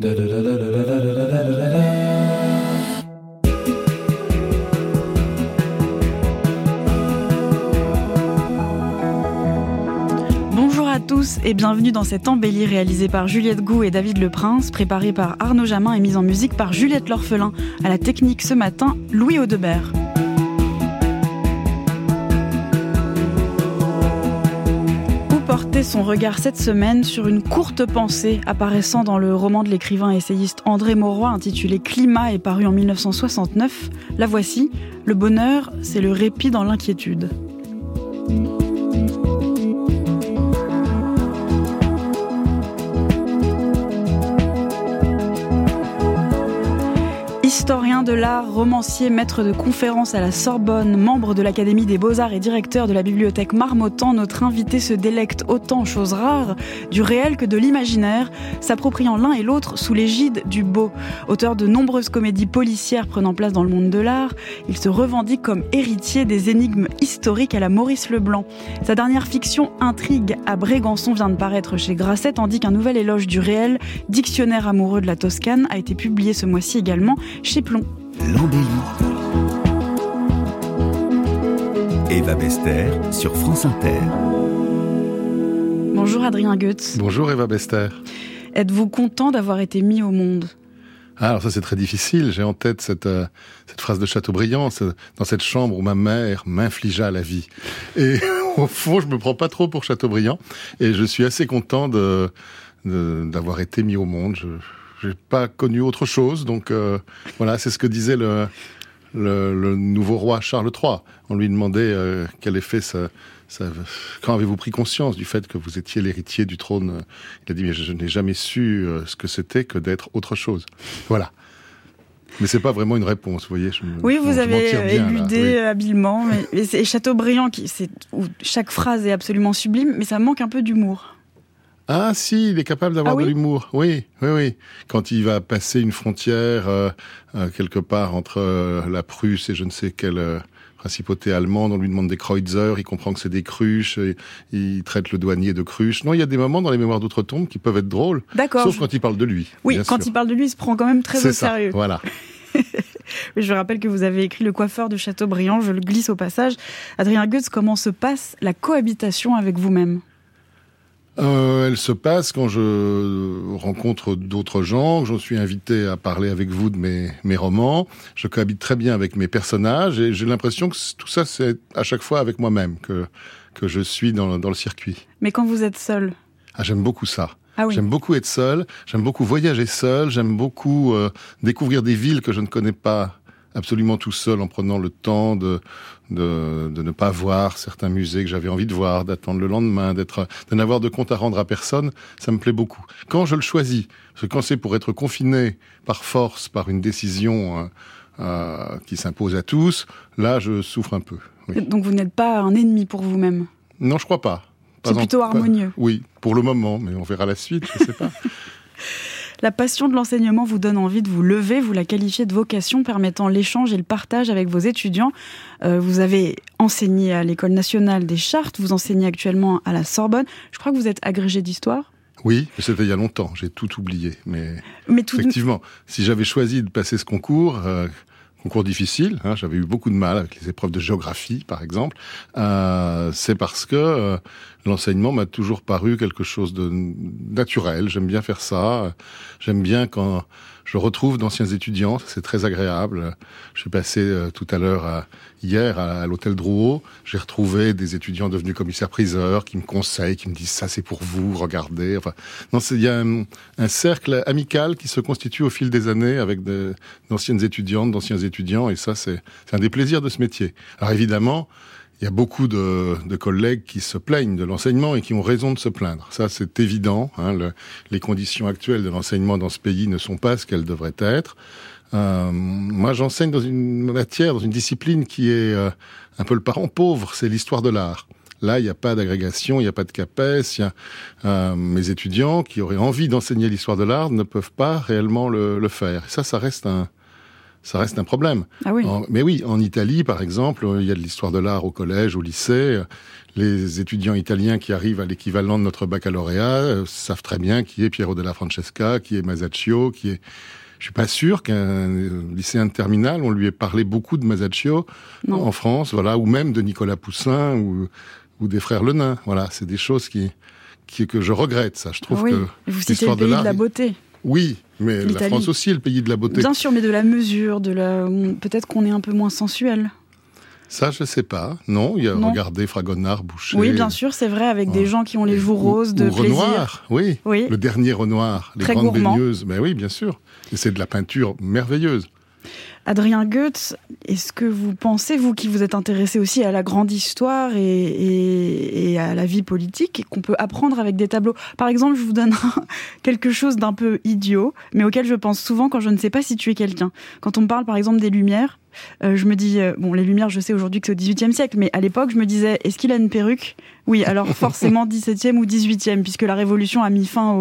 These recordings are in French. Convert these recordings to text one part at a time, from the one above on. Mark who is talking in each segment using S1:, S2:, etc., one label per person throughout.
S1: Bonjour à tous et bienvenue dans cette embellie réalisée par Juliette Gou et David Le Prince, préparée par Arnaud Jamin et mise en musique par Juliette L'Orphelin. À la technique ce matin, Louis Audebert. Son regard cette semaine sur une courte pensée apparaissant dans le roman de l'écrivain essayiste André Mauroy intitulé Climat et paru en 1969. La voici, le bonheur, c'est le répit dans l'inquiétude. Historien de l'art, romancier, maître de conférences à la Sorbonne, membre de l'Académie des Beaux-Arts et directeur de la bibliothèque Marmottan, notre invité se délecte autant, chose rare, du réel que de l'imaginaire, s'appropriant l'un et l'autre sous l'égide du beau. Auteur de nombreuses comédies policières prenant place dans le monde de l'art, il se revendique comme héritier des énigmes historiques à la Maurice Leblanc. Sa dernière fiction, Intrigue à Brégançon, vient de paraître chez Grasset, tandis qu'un nouvel éloge du réel, Dictionnaire amoureux de la Toscane, a été publié ce mois-ci également chez
S2: L'embellie. Eva Bester sur France Inter.
S1: Bonjour Adrien Goetz.
S3: Bonjour Eva Bester.
S1: Êtes-vous content d'avoir été mis au monde?
S3: Ah, alors ça c'est très difficile. J'ai en tête cette, euh, cette phrase de Chateaubriand, dans cette chambre où ma mère m'infligea la vie. Et au fond, je me prends pas trop pour Chateaubriand, et je suis assez content de d'avoir été mis au monde. Je, j'ai pas connu autre chose. Donc euh, voilà, c'est ce que disait le, le, nouveau roi Charles III. On lui demandait euh, quel effet ça, ça quand avez-vous pris conscience du fait que vous étiez l'héritier du trône? Il a dit mais je, n'ai jamais su euh, ce que c'était que d'être autre chose. Voilà. Mais c'est pas vraiment une réponse, vous voyez. Je,
S1: oui, vous avez éludé habilement. Mais, c'est Chateaubriand qui, où chaque phrase est absolument sublime, mais ça manque un peu d'humour.
S3: Ah si, il est capable d'avoir ah de l'humour. Oui, oui, oui. Quand il va passer une frontière euh, euh, quelque part entre euh, la Prusse et je ne sais quelle principauté allemande, on lui demande des Kreutzer, il comprend que c'est des cruches, il traite le douanier de cruche. Non, il y a des moments dans les mémoires d'outre-tombe qui peuvent être drôles.
S1: D'accord.
S3: Sauf quand il parle de lui.
S1: Oui, quand il parle de lui, il se prend quand même très au sérieux.
S3: Voilà.
S1: je rappelle que vous avez écrit Le coiffeur de Châteaubriand, je le glisse au passage. Adrien Goetz, comment se passe la cohabitation avec vous-même?
S3: Euh, elle se passe quand je rencontre d'autres gens, j'en suis invité à parler avec vous de mes, mes romans. Je cohabite très bien avec mes personnages et j'ai l'impression que tout ça, c'est à chaque fois avec moi-même que, que je suis dans, dans le circuit.
S1: Mais quand vous êtes seul?
S3: Ah, J'aime beaucoup ça. Ah oui. J'aime beaucoup être seul, j'aime beaucoup voyager seul, j'aime beaucoup euh, découvrir des villes que je ne connais pas absolument tout seul en prenant le temps de, de, de ne pas voir certains musées que j'avais envie de voir, d'attendre le lendemain, d'être, de n'avoir de compte à rendre à personne, ça me plaît beaucoup. Quand je le choisis, parce que quand c'est pour être confiné par force, par une décision euh, euh qui s'impose à tous, là je souffre un peu.
S1: Oui. Donc vous n'êtes pas un ennemi pour vous-même?
S3: Non, je crois pas.
S1: C'est plutôt harmonieux.
S3: oui, pour le moment, mais on verra la suite, je sais pas.
S1: La passion de l'enseignement vous donne envie de vous lever, vous la qualifiez de vocation permettant l'échange et le partage avec vos étudiants. Euh, vous avez enseigné à l'École nationale des chartes, vous enseignez actuellement à la Sorbonne. Je crois que vous êtes agrégé d'histoire.
S3: Oui, mais c'était il y a longtemps, j'ai tout oublié. Mais, mais tout effectivement, si j'avais choisi de passer ce concours, euh, concours difficile, hein, j'avais eu beaucoup de mal avec les épreuves de géographie, par exemple, euh, c'est parce que euh, l'enseignement m'a toujours paru quelque chose de naturel. J'aime bien faire ça. J'aime bien quand je retrouve d'anciens étudiants, c'est très agréable. Je suis passé euh, tout à l'heure, hier, à, l'hôtel Drouot. J'ai retrouvé des étudiants devenus commissaires-priseurs qui me conseillent, qui me disent ça c'est pour vous, regardez. Enfin, non, il y a un, un, cercle amical qui se constitue au fil des années avec d'anciennes étudiantes, d'anciens étudiants, et ça c'est un des plaisirs de ce métier. Alors évidemment, il y a beaucoup de, de, collègues qui se plaignent de l'enseignement et qui ont raison de se plaindre. Ça, c'est évident. Hein, le, les conditions actuelles de l'enseignement dans ce pays ne sont pas ce qu'elles devraient être. Euh, moi, j'enseigne dans une matière, dans une discipline qui est euh, un peu le parent pauvre, c'est l'histoire de l'art. Là, il n'y a pas d'agrégation, il n'y a pas de CAPES. Euh, mes étudiants qui auraient envie d'enseigner l'histoire de l'art ne peuvent pas réellement le, le faire. Ça, ça reste un, ça reste un problème.
S1: Ah oui.
S3: mais oui, en Italie, par exemple, il y a de l'histoire de l'art au collège, au lycée. Les étudiants italiens qui arrivent à l'équivalent de notre baccalauréat euh, savent très bien qui est Piero della Francesca, qui est Masaccio, qui est... Je suis pas sûr qu'un lycéen de terminale, on lui ait parlé beaucoup de Masaccio en France, voilà, ou même de Nicolas Poussin ou, ou des frères Lenain. Voilà, c'est des choses qui, qui, que je regrette, ça. Je trouve
S1: oui.
S3: que
S1: vous citez le pays de, de la beauté.
S3: Oui, mais la France aussi est le pays de la beauté.
S1: Bien sûr, mais de la mesure, de la... peut-être qu'on est un peu moins sensuel.
S3: Ça, je sais pas. Non, il y a regardé Fragonard, Boucher.
S1: Oui, bien sûr, c'est vrai, avec des gens qui ont les joues roses de
S3: ou
S1: plaisir.
S3: Renoir, oui. oui. Le dernier Renoir, les grandes baigneuses. Mais oui, bien sûr. Et c'est de la peinture merveilleuse.
S1: Adrien Goetz, est-ce que vous pensez, vous qui vous êtes intéressé aussi à la grande histoire et, à la vie politique, qu'on peut apprendre avec des tableaux? Par exemple, je vous donne quelque chose d'un peu idiot, mais auquel je pense souvent quand je ne sais pas situer quelqu'un. Quand on me parle par exemple des Lumières, euh, je me dis, euh, bon, les Lumières, je sais aujourd'hui que c'est au XVIIIe siècle, mais à l'époque, je me disais, est-ce qu'il a une perruque? Oui, alors forcément XVIIe ou XVIIIe, puisque la Révolution a mis fin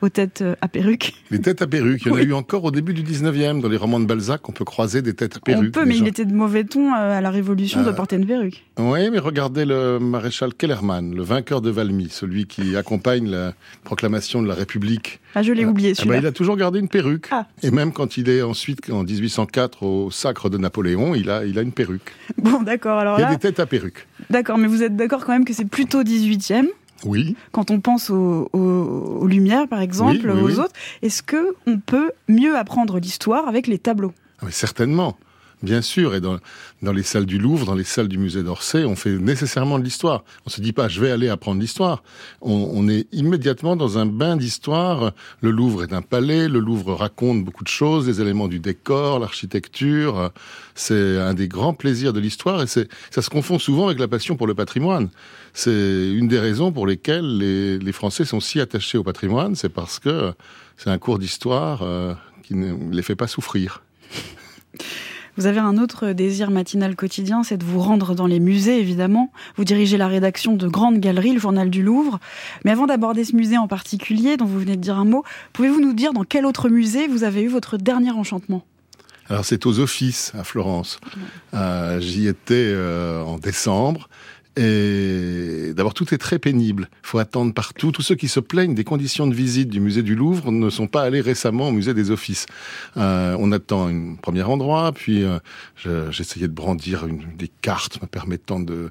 S1: aux, têtes euh, à perruque.
S3: Les têtes à perruque, il y en a eu encore au début du XIXe. Dans les romans de Balzac, on peut croiser des têtes à perruque.
S1: On peut, mais il était de mauvais ton à la Révolution de porter une perruque.
S3: Oui, mais regardez le maréchal Kellerman, le vainqueur de Valmy, celui qui accompagne la proclamation de la République.
S1: Ah, je l'ai oublié,
S3: ah bah, celui-là. il a toujours gardé une perruque. Ah. Et même quand il est ensuite, en 1804, au sacre de Napoléon, il a, il a une perruque.
S1: Bon, d'accord. Alors
S3: il y a des têtes à perruque.
S1: D'accord, mais vous êtes d'accord quand même que c'est plutôt 18e
S3: oui.
S1: Quand on pense aux, Lumières, par exemple, aux autres, est-ce que on peut mieux apprendre l'histoire avec les tableaux?
S3: Ah, Certainement. Bien sûr, et dans, dans les salles du Louvre, dans les salles du musée d'Orsay, on fait nécessairement de l'histoire. On se dit pas, je vais aller apprendre l'histoire. On, on, est immédiatement dans un bain d'histoire. Le Louvre est un palais, le Louvre raconte beaucoup de choses, les éléments du décor, l'architecture. C'est un des grands plaisirs de l'histoire et ça se confond souvent avec la passion pour le patrimoine. C'est une des raisons pour lesquelles les, les Français sont si attachés au patrimoine, c'est parce que c'est un cours d'histoire euh, qui ne les fait pas souffrir.
S1: Vous avez un autre désir matinal quotidien, c'est de vous rendre dans les musées, évidemment. Vous dirigez la rédaction de Grande Galerie, le journal du Louvre. Mais avant d'aborder ce musée en particulier, dont vous venez de dire un mot, pouvez-vous nous dire dans quel autre musée vous avez eu votre dernier enchantement?
S3: Alors c'est aux offices à Florence. Euh, j'y étais euh, en décembre et d'abord, tout est très pénible. Il faut attendre partout. Tous ceux qui se plaignent des conditions de visite du musée du Louvre ne sont pas allés récemment au musée des Offices. Euh, on attend un premier endroit, puis euh, j'essayais de brandir des cartes me permettant de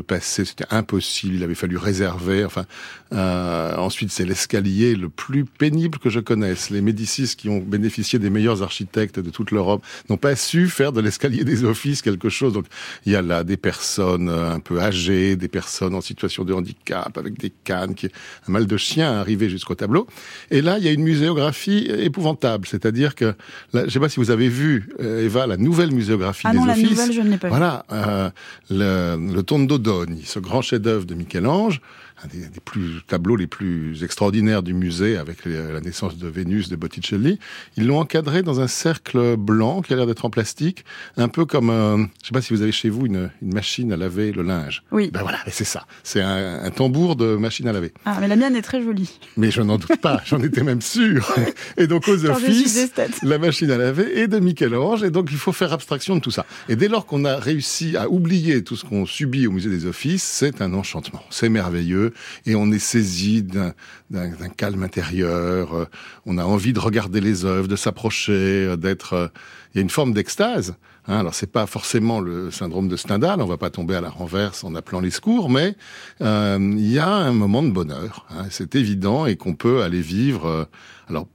S3: passer. C'était impossible. Il avait fallu réserver. Enfin, euh, ensuite, c'est l'escalier le plus pénible que je connaisse. Les Médicis qui ont bénéficié des meilleurs architectes de toute l'Europe n'ont pas su faire de l'escalier des Offices quelque chose. Donc, il y a là des personnes un peu des personnes en situation de handicap, avec des cannes, qui, un mal de chien arrivé jusqu'au tableau. Et là, il y a une muséographie épouvantable, c'est-à-dire que, je ne sais pas si vous avez vu, euh, Eva, la nouvelle muséographie
S1: ah
S3: des
S1: non,
S3: offices.
S1: la nouvelle, je ne l'ai pas
S3: Voilà, euh, le, le Tondo d'Odogne, ce grand chef-d'œuvre de Michel-Ange, un des, plus tableaux les plus extraordinaires du musée avec la naissance de Vénus de Botticelli. Ils l'ont encadré dans un cercle blanc qui a l'air d'être en plastique, un peu comme, euh, je sais pas si vous avez chez vous une, une machine à laver le linge.
S1: Oui.
S3: Ben voilà, c'est ça. C'est un, un, tambour de machine à laver.
S1: Ah, mais la mienne est très jolie.
S3: Mais je n'en doute pas, j'en étais même sûr. Et donc aux offices, la machine à laver est de Michel-Ange, et donc il faut faire abstraction de tout ça. Et dès lors qu'on a réussi à oublier tout ce qu'on subit au musée des offices, c'est un enchantement. C'est merveilleux et on est saisi d'un calme intérieur. Euh, on a envie de regarder les œuvres, de s'approcher, euh, d'être. Euh, il y a une forme d'extase. Hein, alors c'est pas forcément le syndrome de Stendhal, on va pas tomber à la renverse en appelant les secours, mais il y a un moment de bonheur. Hein, c'est évident et qu'on peut aller vivre. alors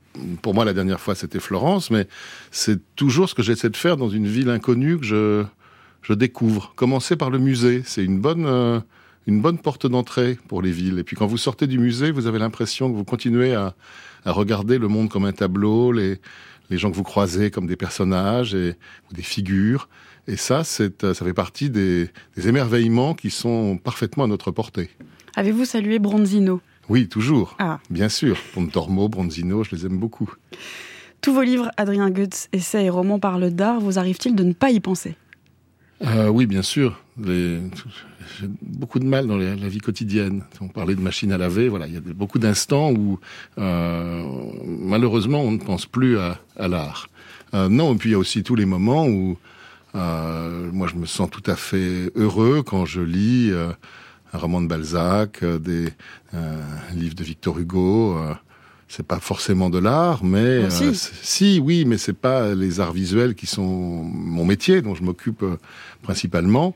S3: pour moi la dernière fois c'était Florence, mais c'est toujours ce que j'essaie de faire dans une ville inconnue que je je découvre. Commencer par le musée, c'est une bonne une bonne porte d'entrée pour les villes. Et puis quand vous sortez du musée, vous avez l'impression que vous continuez à, à, regarder le monde comme un tableau, les, les gens que vous croisez comme des personnages et, ou des figures. Et ça, c'est, ça fait partie des, des émerveillements qui sont parfaitement à notre portée.
S1: Avez-vous salué Bronzino?
S3: Oui, toujours. Ah. Bien sûr. Pontormo, Bronzino, je les aime beaucoup.
S1: Tous vos livres, Adrien Goetz, essais et romans parlent d'art, vous arrive-t-il de ne pas y penser?
S3: Euh, Oui, bien sûr. J'ai beaucoup de mal dans la vie quotidienne. On parlait de machine à laver, voilà, il y a beaucoup d'instants où euh, malheureusement on ne pense plus à, à l'art. non, et puis il y a aussi tous les moments où moi je me sens tout à fait heureux quand je lis un roman de Balzac, des livres de Victor Hugo c'est pas forcément de l'art, mais
S4: ah,
S3: euh, si. oui, mais c'est pas les arts visuels qui sont mon métier, dont je m'occupe euh, principalement.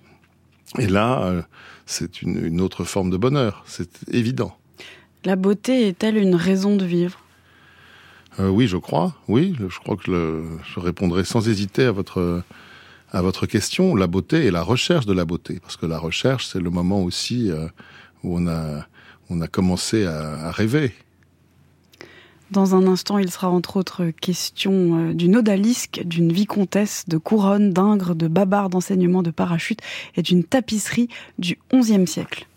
S3: Et là, euh, c'est une, autre forme de bonheur, c'est évident.
S4: La beauté est-elle une raison de vivre?
S3: Oui, je crois. Oui, je crois que je répondrai sans hésiter à votre à votre question. La beauté et la recherche de la beauté, parce que la recherche, c'est le moment aussi où on a on a commencé à, à rêver.
S4: Dans un instant, il sera entre autres question euh, d'une odalisque, d'une vicomtesse, de couronne, d'ingres, de babards d'enseignement de parachute et d'une tapisserie du XIe siècle.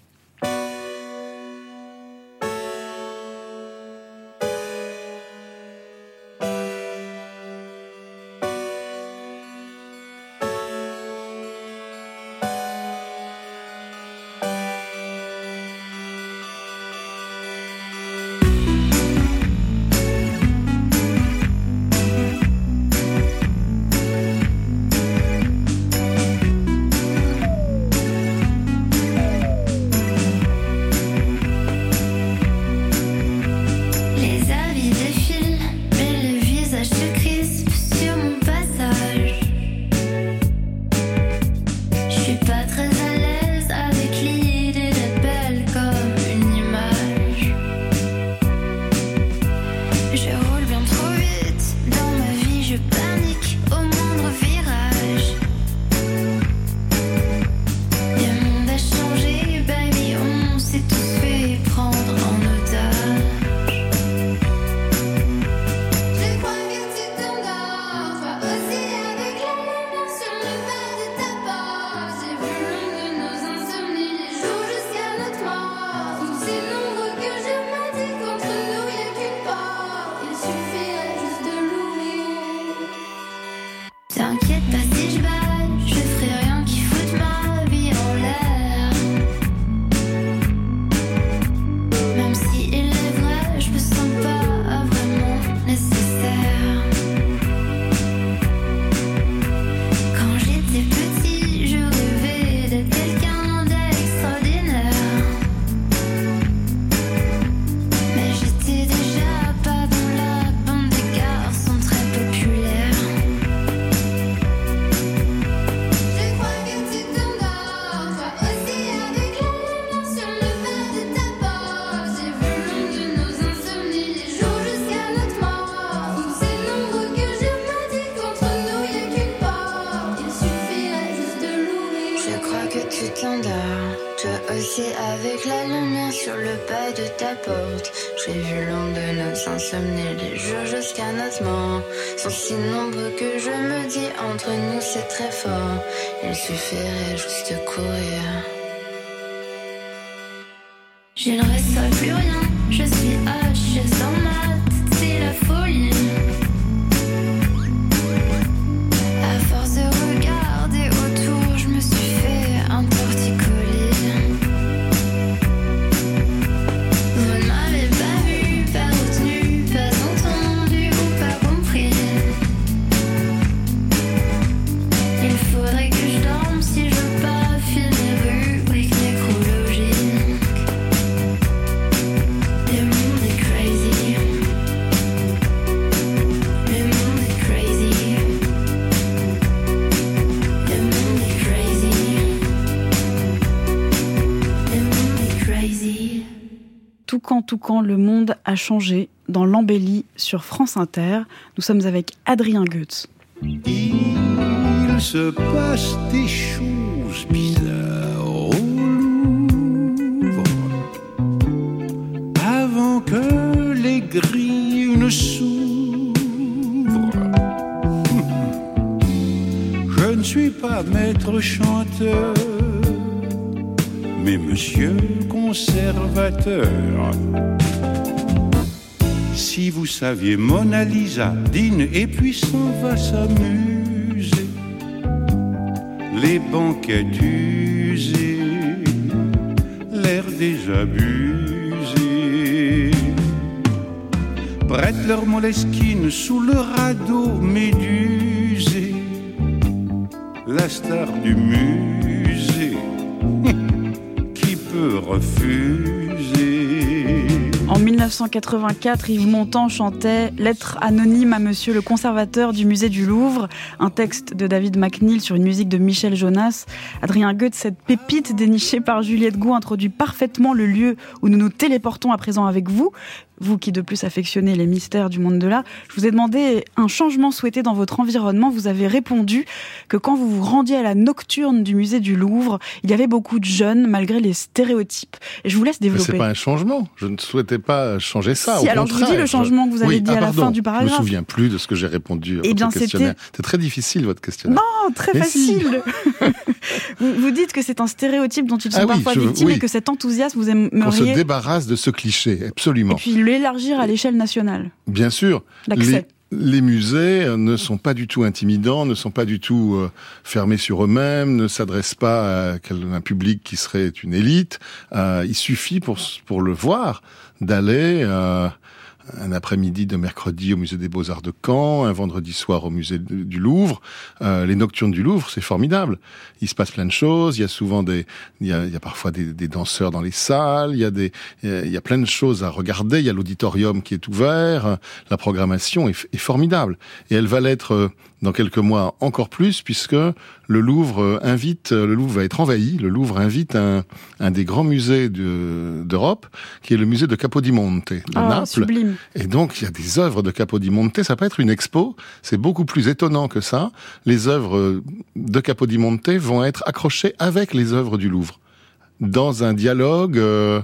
S4: without you. Tout quand le monde a changé dans l'embellie sur France Inter. Nous sommes avec Adrien Goetz.
S5: Il se passe des choses bizarres au Louvre avant que les grilles ne s'ouvrent. Je ne suis pas maître chanteur mais monsieur conservateur, si vous saviez Mona Lisa dîne et puis s'en va s'amuser, les banquettes usées, l'air désabusé, prête leur moleskine sous le radeau médusé, la star du musée,
S1: En 1984, Yves Montand chantait Lettre anonyme à monsieur le conservateur du musée du Louvre, un texte de David McNeil sur une musique de Michel Jonas. Adrien Goethe, cette pépite dénichée par Juliette Gou, introduit parfaitement le lieu où nous nous téléportons à présent avec vous, vous qui de plus affectionnez les mystères du monde de l'art, je vous ai demandé un changement souhaité dans votre environnement. Vous avez répondu que quand vous vous rendiez à la nocturne du musée du Louvre, il y avait beaucoup de jeunes malgré les stéréotypes. Et je vous laisse développer.
S3: C'est pas un changement. Je ne souhaitais pas changer ça.
S1: Si, alors je vous dis le changement que vous avez dit
S3: à
S1: la fin du paragraphe.
S3: Je me souviens plus de ce que j'ai répondu à eh bien. C'est très difficile votre questionnaire.
S1: Non, très facile. vous, dites que c'est un stéréotype dont ils sont ah parfois victimes et que cet enthousiasme vous aimeriez. On
S3: se débarrasse de ce cliché, absolument
S1: l'élargir à l'échelle nationale.
S3: Bien sûr. Les, musées ne sont pas du tout intimidants, ne sont pas du tout euh, fermés sur eux-mêmes, ne s'adressent pas à un public qui serait une élite. Euh, il suffit pour, pour le voir d'aller euh, un après-midi de mercredi au musée des Beaux-Arts de Caen, un vendredi soir au musée du Louvre. Euh, les nocturnes du Louvre, c'est formidable. Il se passe plein de choses. Il y a souvent des, il y a, il y a parfois des, des, danseurs dans les salles. Il y a des, il y a plein de choses à regarder. Il y a l'auditorium qui est ouvert. La programmation est, est formidable et elle va l'être dans quelques mois encore plus, puisque le Louvre euh, invite, euh, le Louvre va être envahi, le Louvre invite un, un des grands musées d'Europe, qui est le musée de Capodimonte, de
S1: oh,
S3: Naples.
S1: Sublime.
S3: Et donc, il y a des œuvres de Capodimonte, ça peut être une expo, c'est beaucoup plus étonnant que ça. Les œuvres de Capodimonte vont être accrochées avec les œuvres du Louvre, dans un dialogue... Euh,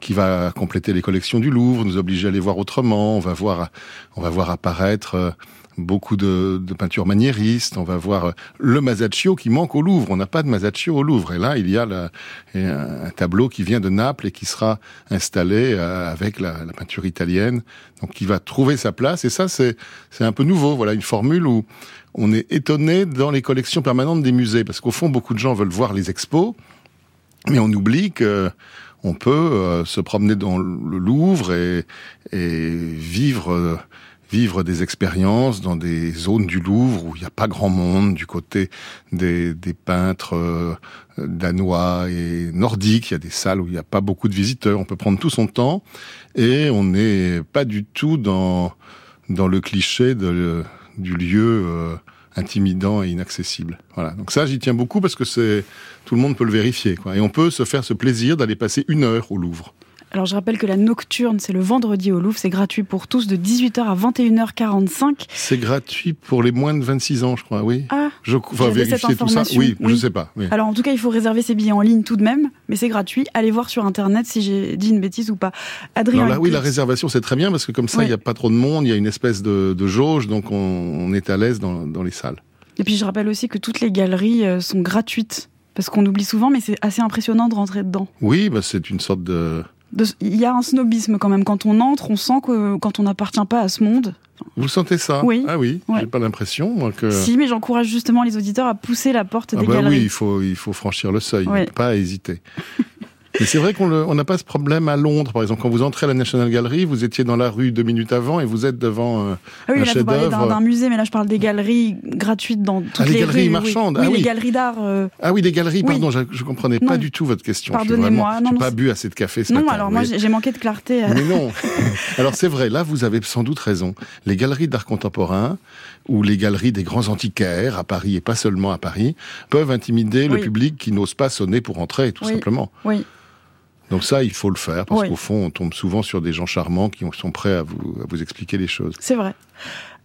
S3: qui va compléter les collections du Louvre, nous obliger à les voir autrement. On va voir, on va voir apparaître beaucoup de, peintures maniéristes. On va voir euh, le Masaccio qui manque au Louvre. On n'a pas de Masaccio au Louvre. Et là, il y a un tableau qui vient de Naples et qui sera installé euh, avec la, peinture italienne, donc qui va trouver sa place. Et ça, c'est un peu nouveau. Voilà une formule où on est étonné dans les collections permanentes des musées, parce qu'au fond, beaucoup de gens veulent voir les expos, mais on oublie que on peut euh, se promener dans le Louvre et vivre vivre des expériences dans des zones du Louvre où il n'y a pas grand monde, du côté des, peintres euh, danois et nordiques. Il y a des salles où il n'y a pas beaucoup de visiteurs. On peut prendre tout son temps et on n'est pas du tout dans, dans le cliché du lieu euh, intimidant et inaccessible. Voilà. Donc ça, j'y tiens beaucoup parce que c'est tout le monde peut le vérifier. Et on peut se faire ce plaisir d'aller passer une heure au Louvre.
S1: Alors je rappelle que la nocturne, c'est le vendredi au Louvre, c'est gratuit pour tous de 18h à 21h45.
S3: C'est gratuit pour les moins de 26 ans, je crois, oui.
S1: Ah,
S3: je vais vérifier tout ça. Oui, je ne sais pas.
S1: Alors en tout cas, il faut réserver ses billets en ligne tout de même, mais c'est gratuit. Allez voir sur internet si j'ai dit une bêtise ou pas.
S3: Adrien. là, oui, la réservation c'est très bien parce que comme ça, il n'y a pas trop de monde, il y a une espèce de, jauge, donc on, est à l'aise dans, dans les salles.
S1: Et puis je rappelle aussi que toutes les galeries euh, sont gratuites. Parce qu'on oublie souvent, mais c'est assez impressionnant de rentrer dedans.
S3: Oui, bah c'est une sorte de,
S1: il y a un snobisme quand même. Quand on entre, on sent que quand on n'appartient pas à ce monde.
S3: Vous sentez ça?
S1: Oui.
S3: Ah oui, j'ai pas l'impression que.
S1: Si, mais j'encourage justement les auditeurs à pousser la porte
S3: ah
S1: des
S3: bah
S1: galeries.
S3: Oui, il faut, il faut franchir le seuil, pas hésiter. Mais c'est vrai qu'on n'a pas ce problème à Londres, par exemple. Quand vous entrez à la National Gallery, vous étiez dans la rue deux minutes avant et vous êtes devant euh,
S1: ah oui,
S3: un
S1: chef-d'œuvre. d'un musée, mais là je parle des galeries gratuites dans toutes ah, les,
S3: galeries marchandes.
S1: Oui,
S3: ah,
S1: oui. les galeries d'art. Euh.
S3: Ah oui, des galeries. Pardon, je, je comprenais pas du tout votre question.
S1: Pardonnez-moi.
S3: Je n'ai pas bu assez de café ce
S1: non,
S3: matin.
S1: Non, alors moi j'ai manqué de clarté.
S3: Mais non. alors c'est vrai. Là, vous avez sans doute raison. Les galeries d'art contemporain ou les galeries des grands antiquaires à Paris et pas seulement à Paris peuvent intimider le public qui n'ose pas sonner pour entrer, tout simplement.
S1: Oui.
S3: Donc ça, il faut le faire, parce qu'au fond, on tombe souvent sur des gens charmants qui sont prêts à vous, à vous expliquer les choses.
S1: C'est vrai.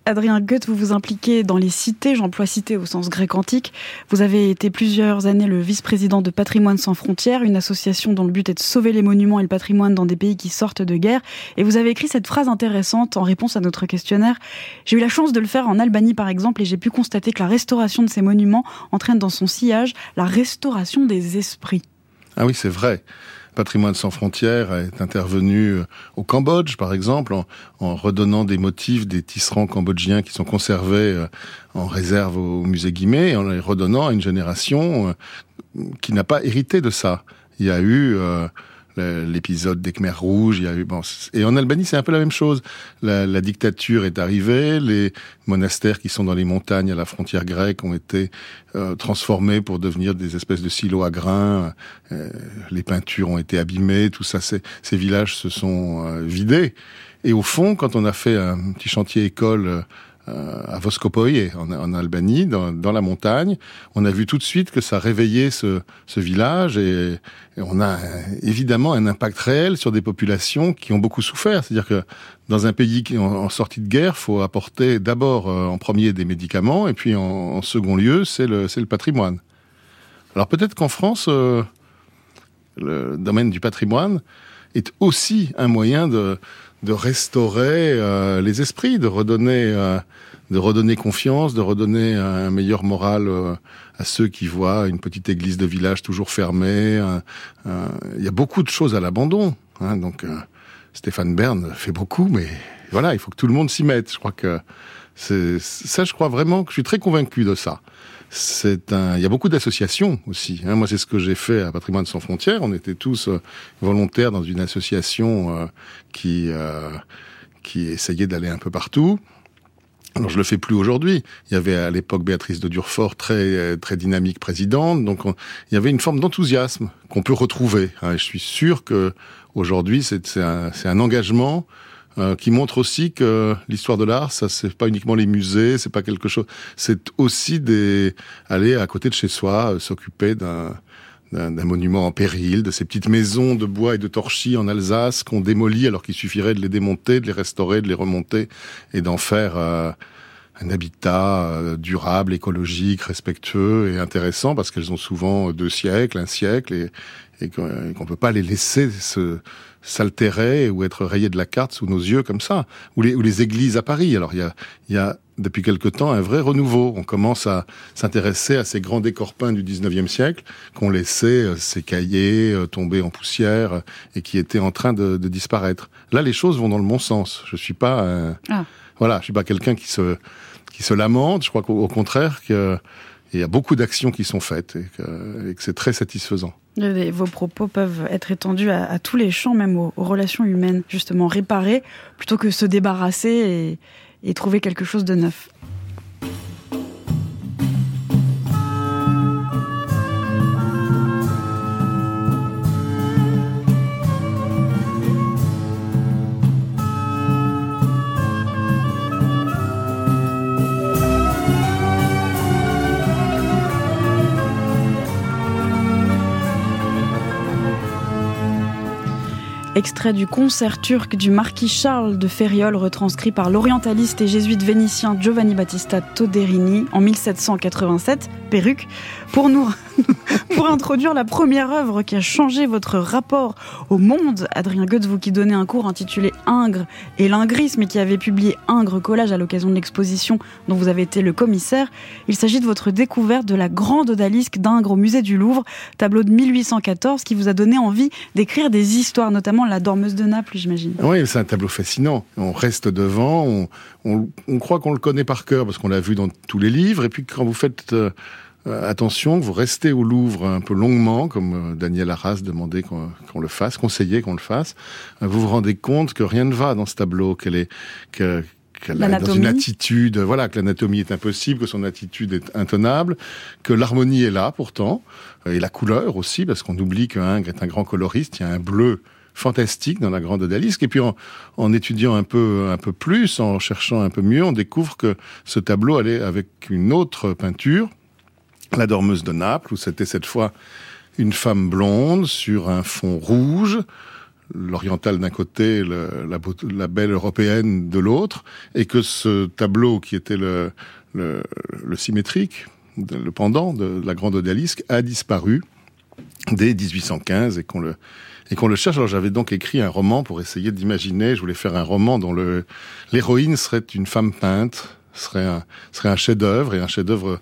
S1: Adrien Goethe, vous vous impliquez dans les cités, j'emploie cité au sens grec antique. Vous avez été plusieurs années le vice-président de Patrimoine sans frontières, une association dont le but est de sauver les monuments et le patrimoine dans des pays qui sortent de guerre. Et vous avez écrit cette phrase intéressante en réponse à notre questionnaire. J'ai eu la chance de le faire en Albanie par exemple et j'ai pu constater que la restauration de ces monuments entraîne dans son sillage la restauration des esprits.
S3: Ah oui, c'est vrai. Patrimoine sans frontières est intervenu euh, au Cambodge, par exemple, en, redonnant des motifs des tisserands cambodgiens qui sont conservés euh, en réserve au musée Guimet, et en les redonnant à une génération euh, qui n'a pas hérité de ça. Il y a eu l'épisode des Khmers rouges. Il y a eu, bon, et en Albanie, c'est un peu la même chose. La, la, dictature est arrivée, les monastères qui sont dans les montagnes à la frontière grecque ont été euh, transformés pour devenir des espèces de silos à grains. Euh, les peintures ont été abîmées, tout ça, ces villages se sont euh, vidés. Et au fond, quand on a fait un petit chantier école euh, à Voskopoye, en, Albanie, dans, la montagne. On a vu tout de suite que ça réveillait ce, ce village et, on a évidemment un impact réel sur des populations qui ont beaucoup souffert. C'est-à-dire que dans un pays qui est en, sortie de guerre, faut apporter d'abord euh, en premier des médicaments et puis en, second lieu, c'est le, le patrimoine. Alors peut-être qu'en France, euh, le domaine du patrimoine est aussi un moyen de de restaurer euh, les esprits, de redonner, euh, de redonner confiance, de redonner un meilleur moral euh, à ceux qui voient une petite église de village toujours fermée. Il y a beaucoup de choses à l'abandon. Hein, donc Stéphane Bern fait beaucoup, mais voilà, il faut que tout le monde s'y mette. Je crois que c'est ça, je crois vraiment que je suis très convaincu de ça c'est un. Il y a beaucoup d'associations aussi. Hein. Moi, c'est ce que j'ai fait à Patrimoine sans frontières. On était tous euh, volontaires dans une association euh, qui euh, qui essayait d'aller un peu partout. Alors je le fais plus aujourd'hui. Il y avait à l'époque Béatrice de Durfort, très très dynamique présidente, donc il y avait une forme d'enthousiasme qu'on peut retrouver. Hein. je suis sûr que aujourd'hui c'est un, un engagement euh, qui montre aussi que l'histoire de l'art, ça c'est pas uniquement les musées, c'est pas quelque chose, c'est aussi des aller à côté de chez soi, euh, s'occuper d'un d'un monument en péril, de ces petites maisons de bois et de torchis en Alsace qu'on démolit alors qu'il suffirait de les démonter, de les restaurer, de les remonter et d'en faire euh, un habitat durable, écologique, respectueux et intéressant parce qu'elles ont souvent deux siècles, un siècle et, et qu'on ne peut pas les laisser se, s'altérer ou être rayé de la carte sous nos yeux comme ça. Ou les, ou les églises à Paris. Alors il y a, y a depuis quelque temps un vrai renouveau. On commence à s'intéresser à ces grands décors peints du 19e siècle qu'on laissait euh, s'écailler, euh, tomber en poussière euh, et qui étaient en train de, de, disparaître. Là, les choses vont dans le bon sens. Je suis pas, ah. voilà, je suis pas quelqu'un qui se qui se lamente. Je crois qu'au contraire qu'il y a beaucoup d'actions qui sont faites et que, et c'est très satisfaisant.
S1: Vos propos peuvent être étendus à, tous les champs, même aux, relations humaines, justement, réparer plutôt que se débarrasser et trouver quelque chose de neuf. Extrait du concert turc du marquis Charles de Ferriol, retranscrit par l'orientaliste et jésuite vénitien Giovanni Battista Toderini en 1787, perruque, pour nous pour introduire la première œuvre qui a changé votre rapport au monde. Adrien Goetz, vous qui donnez un cours intitulé Ingres et l'ingrisme et qui avait publié Ingres collage à l'occasion de l'exposition dont vous avez été le commissaire. Il s'agit de votre découverte de la grande odalisque d'Ingres au musée du Louvre, tableau de 1814 qui vous a donné envie d'écrire des histoires, notamment La Dormeuse de Naples, j'imagine.
S3: Oui, c'est un tableau fascinant. On reste devant, on, on croit qu'on le connaît par cœur parce qu'on l'a vu dans tous les livres, et puis quand vous faites... Euh, euh, attention, vous restez au Louvre un peu longuement, comme euh, Daniel Arras demandait qu'on le fasse, conseillait qu'on le fasse, euh, vous vous rendez compte que rien ne va dans ce tableau, qu'elle est que qu'elle est dans une attitude, voilà, que l'anatomie est impossible, que son attitude est intenable, que l'harmonie est là pourtant, et la couleur aussi, parce qu'on oublie qu'un est un grand coloriste, il y a un bleu fantastique dans la grande odalisque. Et puis en, en, étudiant un peu, un peu plus, en cherchant un peu mieux, on découvre que ce tableau allait avec une autre peinture la dormeuse de Naples, où c'était cette fois une femme blonde sur un fond rouge, l'oriental d'un côté, la, belle européenne de l'autre, et que ce tableau qui était le, symétrique, le pendant de la grande odalisque, a disparu dès 1815 et qu'on le et qu'on le cherche. Alors j'avais donc écrit un roman pour essayer d'imaginer. Je voulais faire un roman dont l'héroïne serait une femme peinte, serait un serait un chef-d'œuvre et un chef-d'œuvre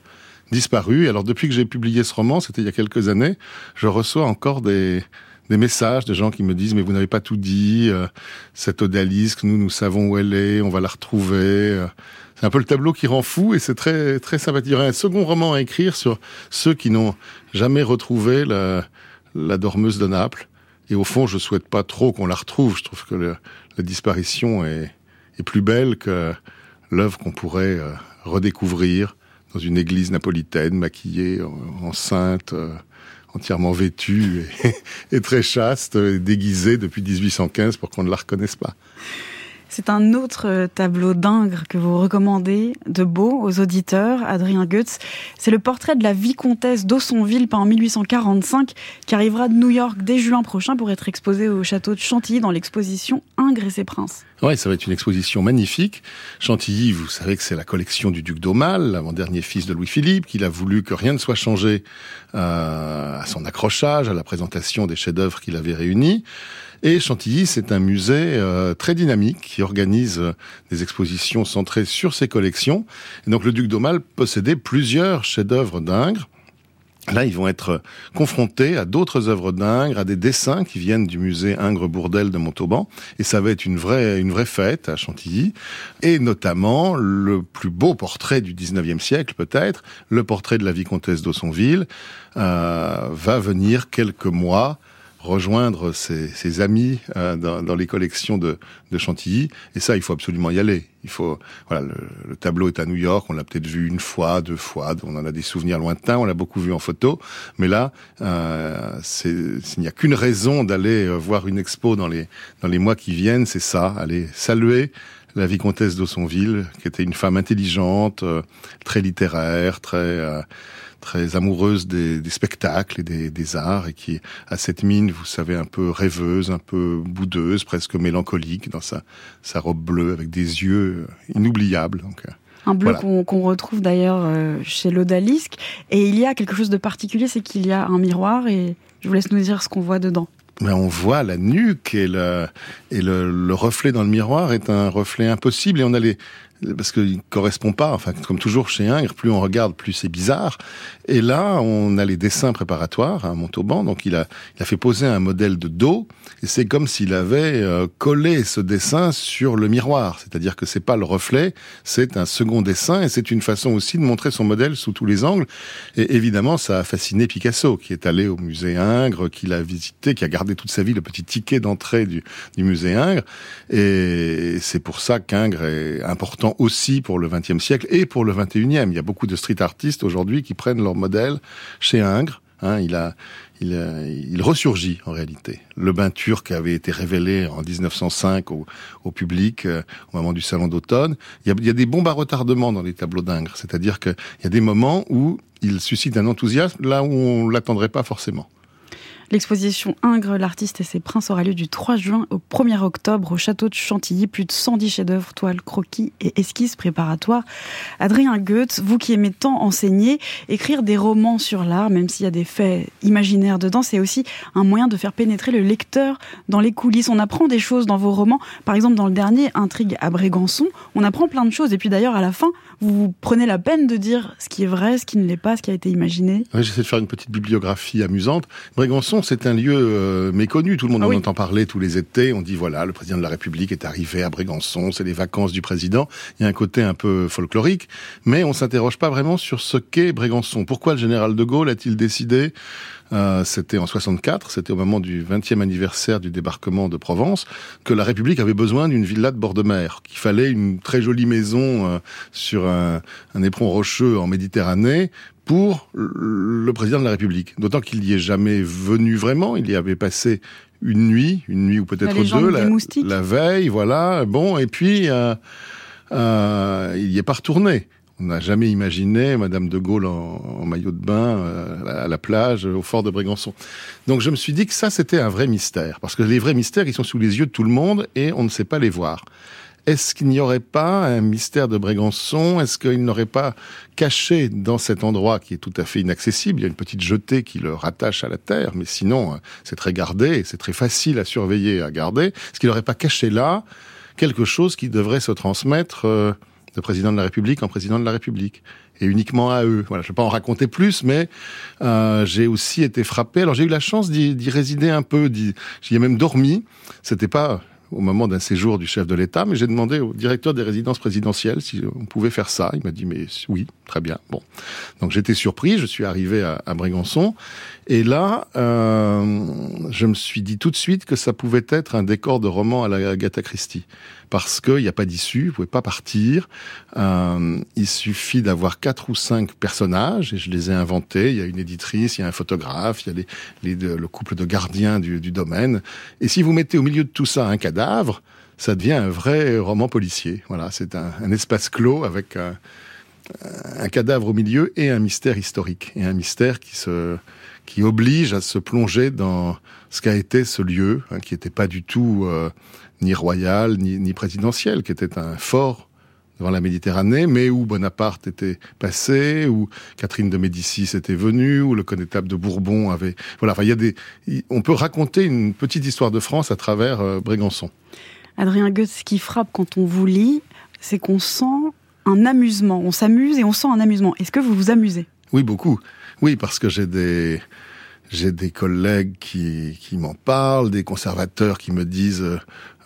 S3: disparu. Alors depuis que j'ai publié ce roman, c'était il y a quelques années, je reçois encore des, messages de gens qui me disent mais vous n'avez pas tout dit, euh, cette odalisque, nous nous savons où elle est, on va la retrouver. Euh. C'est un peu le tableau qui rend fou et c'est très très sympathique. Il y aurait un second roman à écrire sur ceux qui n'ont jamais retrouvé la, dormeuse de Naples Et au fond, je souhaite pas trop qu'on la retrouve. Je trouve que la disparition est, est, plus belle que l'œuvre qu'on pourrait euh, redécouvrir dans une église napolitaine, maquillée, enceinte, euh, entièrement vêtue et, et très chaste, déguisée depuis 1815 pour qu'on ne la reconnaisse pas.
S1: C'est un autre euh, tableau d'Ingres que vous recommandez de beau aux auditeurs, Adrien Goetz. C'est le portrait de la vicomtesse d'Aussonville peint en 1845 qui arrivera de New York dès juin prochain pour être exposé au château de Chantilly dans l'exposition Ingres et ses princes.
S3: Oui, ça va être une exposition magnifique. Chantilly, vous savez que c'est la collection du duc d'Aumale, l'avant-dernier fils de Louis-Philippe, qu'il a voulu que rien ne soit changé euh, à son accrochage, à la présentation des chefs-d'œuvre qu'il avait réunis. Et Chantilly, c'est un musée euh, très dynamique qui organise euh, des expositions centrées sur ses collections. Et donc le duc d'Aumale possédait plusieurs chefs-d'œuvre d'Ingres. Là, ils vont être confrontés à d'autres œuvres d'Ingres, à des dessins qui viennent du musée Ingres-Bourdelle de Montauban. Et ça va être une vraie, une vraie fête à Chantilly. Et notamment, le plus beau portrait du 19e siècle, peut-être, le portrait de la vicomtesse d'Aussonville, euh, va venir quelques mois rejoindre ses, amis euh, dans, les collections de, Chantilly. Et ça, il faut absolument y aller. Il faut, voilà, le, tableau est à New York. On l'a peut-être vu une fois, deux fois. On en a des souvenirs lointains. On l'a beaucoup vu en photo. Mais là, euh, s'il n'y a qu'une raison d'aller euh, voir une expo dans les dans les mois qui viennent, c'est ça. Aller saluer la vicomtesse d'Aussonville, qui était une femme intelligente, euh, très littéraire, très très amoureuse des, spectacles et des, arts et qui a cette mine, vous savez, un peu rêveuse, un peu boudeuse, presque mélancolique dans sa, sa robe bleue avec des yeux inoubliables. Donc, euh,
S1: un bleu qu'on retrouve d'ailleurs euh, chez l'Odalisque. Et il y a quelque chose de particulier, c'est qu'il y a un miroir et je vous laisse nous dire ce qu'on voit dedans.
S3: Mais on voit la nuque et le, et le, le, reflet dans le miroir est un reflet impossible et on a les, parce qu'il correspond pas. Enfin, comme toujours chez Ingres, plus on regarde, plus c'est bizarre. Et là, on a les dessins préparatoires à Montauban. Donc, il a, il a fait poser un modèle de dos, et c'est comme s'il avait euh, collé ce dessin sur le miroir. C'est-à-dire que c'est pas le reflet, c'est un second dessin, et c'est une façon aussi de montrer son modèle sous tous les angles. Et évidemment, ça a fasciné Picasso, qui est allé au musée Ingres, qui l'a visité, qui a gardé toute sa vie le petit ticket d'entrée du, du musée Ingres. Et c'est pour ça qu'Ingres est important aussi pour le XXe siècle et pour le XXIe. Il y a beaucoup de street artistes aujourd'hui qui prennent leur modèle chez Ingres. Hein, il a, il, il, ressurgit en réalité. Le bain turc avait été révélé en 1905 au, au public euh, au moment du salon d'automne. Il, il y, a, des bombes à retardement dans les tableaux d'Ingres, c'est-à-dire qu'il y a des moments où il suscite un enthousiasme là où on l'attendrait pas forcément.
S1: L'exposition Ingres, l'artiste et ses princes aura lieu du 3 juin au 1er octobre au château de Chantilly. Plus de 110 chefs-d'œuvre, toiles, croquis et esquisses préparatoires. Adrien Goethe, vous qui aimez tant enseigner, écrire des romans sur l'art, même s'il y a des faits imaginaires dedans, c'est aussi un moyen de faire pénétrer le lecteur dans les coulisses. On apprend des choses dans vos romans. Par exemple, dans le dernier, Intrigue à Brégançon, on apprend plein de choses. Et puis d'ailleurs, à la fin, vous prenez la peine de dire ce qui est vrai, ce qui ne l'est pas, ce qui a été imaginé.
S3: Oui, j'essaie de faire une petite bibliographie amusante. Brégançon, c'est un lieu euh, méconnu. Tout le monde ah en entend parler tous les étés. On dit voilà, le président de la République est arrivé à Brégançon, c'est les vacances du président. Il y a un côté un peu folklorique, mais on s'interroge pas vraiment sur ce qu'est Brégançon. Pourquoi le général de Gaulle a-t-il décidé euh, c'était en 64, c'était au moment du 20e anniversaire du débarquement de Provence, que la République avait besoin d'une villa de bord de mer, qu'il fallait une très jolie maison euh, sur un, un éperon rocheux en Méditerranée pour le président de la République. D'autant qu'il n'y est jamais venu vraiment, il y avait passé une nuit, une nuit ou peut-être deux, la, la, veille, voilà, bon, et puis euh, euh, il n'y est pas retourné. On n'a jamais imaginé Madame de Gaulle en, maillot de bain euh, à la plage au fort de Brégançon. Donc je me suis dit que ça c'était un vrai mystère, parce que les vrais mystères ils sont sous les yeux de tout le monde et on ne sait pas les voir. Est-ce qu'il n'y aurait pas un mystère de Brégançon? Est-ce qu'il n'aurait pas caché dans cet endroit qui est tout à fait inaccessible? Il y a une petite jetée qui le rattache à la terre, mais sinon euh, c'est très gardé, c'est très facile à surveiller, à garder. Est-ce qu'il n'aurait pas caché là quelque chose qui devrait se transmettre euh, de président de la République en président de la République et uniquement à eux. Voilà, je ne vais pas en raconter plus, mais euh, j'ai aussi été frappé. Alors j'ai eu la chance d'y résider un peu, j'y ai même dormi. C'était pas au moment d'un séjour du chef de l'État, mais j'ai demandé au directeur des résidences présidentielles si on pouvait faire ça. Il m'a dit mais oui, très bien. Bon, donc j'étais surpris. Je suis arrivé à, à Brégançon et là, euh, je me suis dit tout de suite que ça pouvait être un décor de roman à la Agatha Christie. Parce qu'il n'y a pas d'issue, vous pouvez pas partir. Euh, il suffit d'avoir quatre ou cinq personnages, et je les ai inventés. Il y a une éditrice, il y a un photographe, il y a le couple de gardiens du, domaine. Et si vous mettez au milieu de tout ça un cadavre, ça devient un vrai roman policier. Voilà, c'est un, espace clos avec un, un cadavre au milieu et un mystère historique. Et un mystère qui oblige à se plonger dans ce qu'a été ce lieu, hein, qui n'était pas du tout euh, ni royal ni, ni, présidentiel, qui était un fort devant la Méditerranée, mais où Bonaparte était passé, où Catherine de Médicis était venue, où le connétable de Bourbon avait... Voilà, enfin, il y a des... On peut raconter une petite histoire de France à travers euh, Brégançon.
S6: Adrien Goetz, ce qui frappe quand on vous lit, c'est qu'on sent un amusement. On s'amuse et on sent un amusement. Est-ce que vous vous amusez?
S3: Oui, beaucoup. Oui, parce que j'ai des j'ai des collègues qui, qui m'en parlent, des conservateurs qui me disent, euh,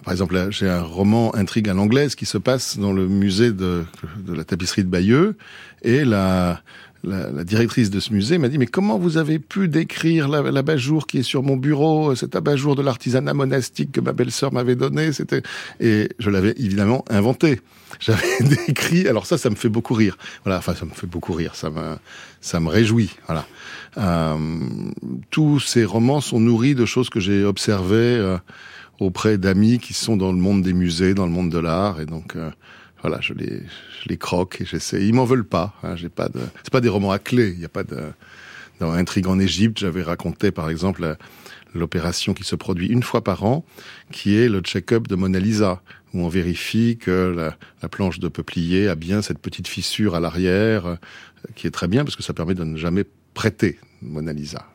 S3: par exemple, j'ai un roman Intrigue à l'anglaise qui se passe dans le musée de, de la tapisserie de Bayeux, et la, la, la, directrice de ce musée m'a dit mais comment vous avez pu décrire l'abat-jour qui est sur mon bureau, cet abat-jour de l'artisanat monastique que ma belle-sœur m'avait donné, c'était et je l'avais évidemment inventé. J'avais décrit, alors ça, ça me fait beaucoup rire. Voilà, enfin ça me fait beaucoup rire, ça me ça me réjouit. Voilà. Euh, tous ces romans sont nourris de choses que j'ai observées euh, auprès d'amis qui sont dans le monde des musées, dans le monde de l'art, et donc. Euh, voilà, je les, je les croque et j'essaie. Ils m'en veulent pas. Hein, j'ai pas de. C'est pas des romans à clé. Il n'y a pas de. Dans Intrigue en Égypte, j'avais raconté par exemple l'opération qui se produit une fois par an, qui est le check-up de Mona Lisa, où on vérifie que la, la, planche de peuplier a bien cette petite fissure à l'arrière, euh, qui est très bien parce que ça permet de ne jamais prêter Mona Lisa.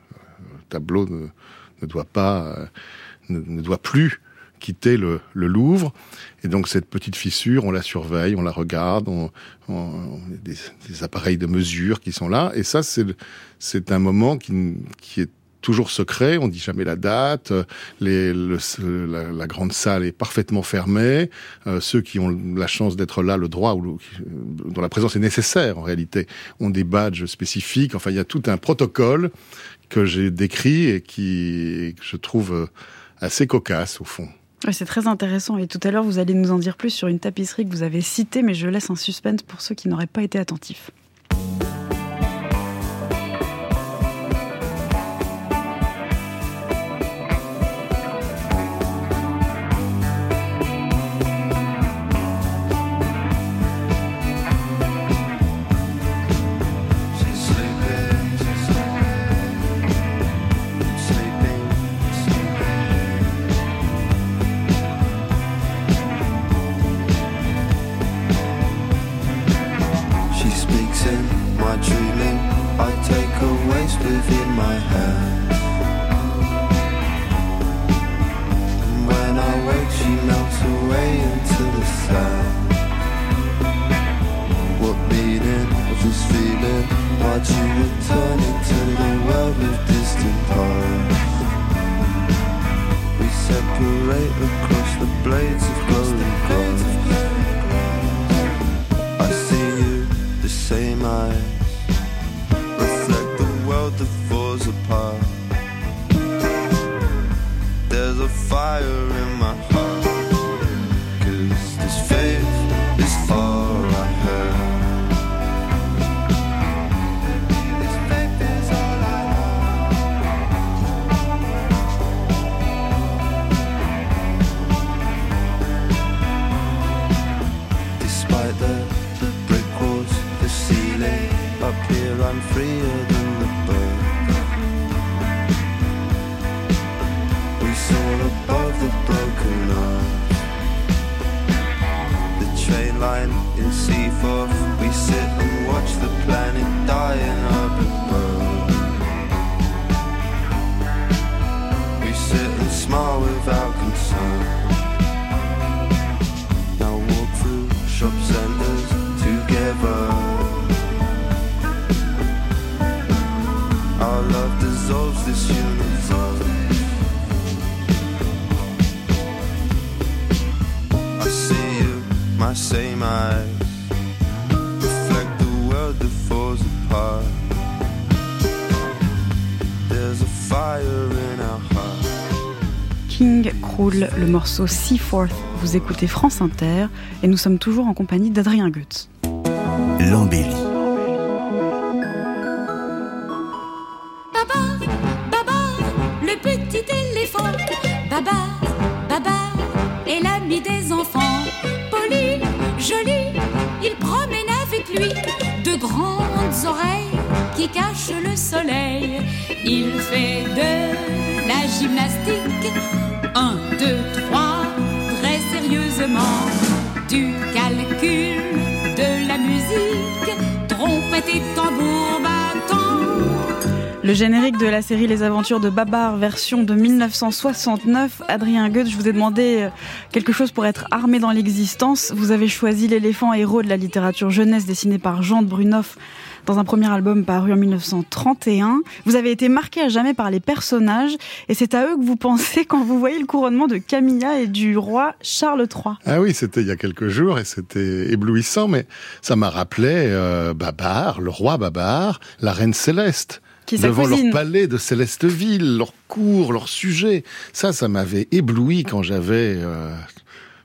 S3: Le tableau ne, doit pas, euh, ne doit plus quitter le, le, Louvre. Et donc cette petite fissure, on la surveille, on la regarde, on, on des, appareils de mesure qui sont là. Et ça, c'est un moment qui, qui est toujours secret, on dit jamais la date, le, la, grande salle est parfaitement fermée, euh, ceux qui ont la chance d'être là, le droit, ou dont la présence est nécessaire en réalité, ont des badges spécifiques, enfin il y a tout un protocole que j'ai décrit et qui, que je trouve assez cocasse au fond.
S6: C'est très intéressant et tout à l'heure vous allez nous en dire plus sur une tapisserie que vous avez citée, mais je laisse un suspense pour ceux qui n'auraient pas été attentifs. distant halls. We separate across the blades of glowing glass. I see you, the same eyes, reflect the world that falls apart. There's a fire in I'm freer than the bird. We soar above the broken earth. The train line in Seaforth. We sit and watch the planet die in our
S1: King croule le morceau Seaforth. Vous écoutez France Inter et nous sommes toujours en compagnie d'Adrien Goetz.
S2: L'embellie.
S7: Qui cache le soleil. Il fait de la gymnastique. Un, deux, trois, très sérieusement. Du calcul, de la musique, trompette et tambour.
S1: Le générique de la série Les Aventures de Babar, version de 1969. Adrien Goethe, je vous ai demandé euh, quelque chose pour être armé dans l'existence. Vous avez choisi l'éléphant héros de la littérature jeunesse dessiné par Jean de Brunoff dans un premier album paru en 1931. Vous avez été marqué à jamais par les personnages et c'est à eux que vous pensez quand vous voyez le couronnement de Camilla et du roi Charles III.
S3: Ah oui, c'était il y a quelques jours et c'était éblouissant, mais ça m'a rappelé euh, Babar, le roi Babar, la reine Céleste.
S1: Qui
S3: devant leur palais de Célesteville, leur cour, leur sujet. Ça, ça m'avait ébloui quand j'avais, euh,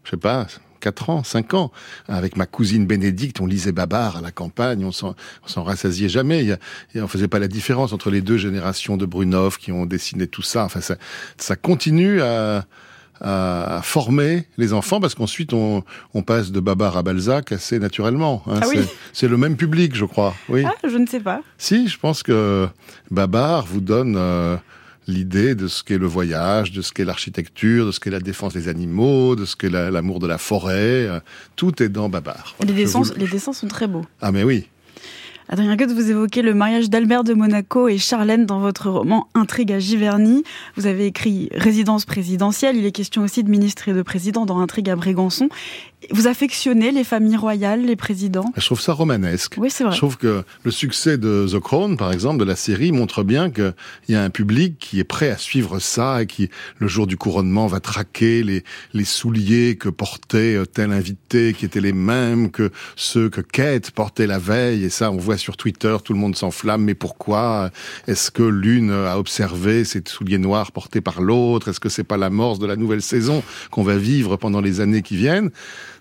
S3: je sais pas, 4 ans, 5 ans. Avec ma cousine Bénédicte, on lisait Babar à la campagne, on s'en, rassasiait jamais. Il y a, on faisait pas la différence entre les deux générations de Brunov qui ont dessiné tout ça. Enfin, ça, ça continue à, à former les enfants parce qu'ensuite on, on, passe de Babar à Balzac assez naturellement.
S1: Hein. Ah oui.
S3: C'est le même public, je crois. Oui.
S1: Ah, je ne sais pas.
S3: Si, je pense que Babar vous donne euh, l'idée de ce qu'est le voyage, de ce qu'est l'architecture, de ce qu'est la défense des animaux, de ce qu'est l'amour de la forêt. Euh, tout est dans Babar.
S1: Les dessins, les dessins sont très beaux.
S3: Ah mais oui.
S1: Adrien Goethe, vous évoquez le mariage d'Albert de Monaco et Charlène dans votre roman Intrigue à Giverny. Vous avez écrit Résidence présidentielle. Il est question aussi de ministre et de président dans Intrigue à Brégançon. Vous affectionnez les familles royales, les présidents?
S3: Je trouve ça romanesque.
S1: Oui, c'est vrai.
S3: Je trouve que le succès de The Crown, par exemple, de la série, montre bien qu'il y a un public qui est prêt à suivre ça et qui, le jour du couronnement, va traquer les, les souliers que portait euh, tel invité, qui étaient les mêmes que ceux que Kate portait la veille. Et ça, on voit sur Twitter, tout le monde s'enflamme. Mais pourquoi? Est-ce que l'une a observé ces souliers noirs portés par l'autre? Est-ce que c'est pas l'amorce de la nouvelle saison qu'on va vivre pendant les années qui viennent?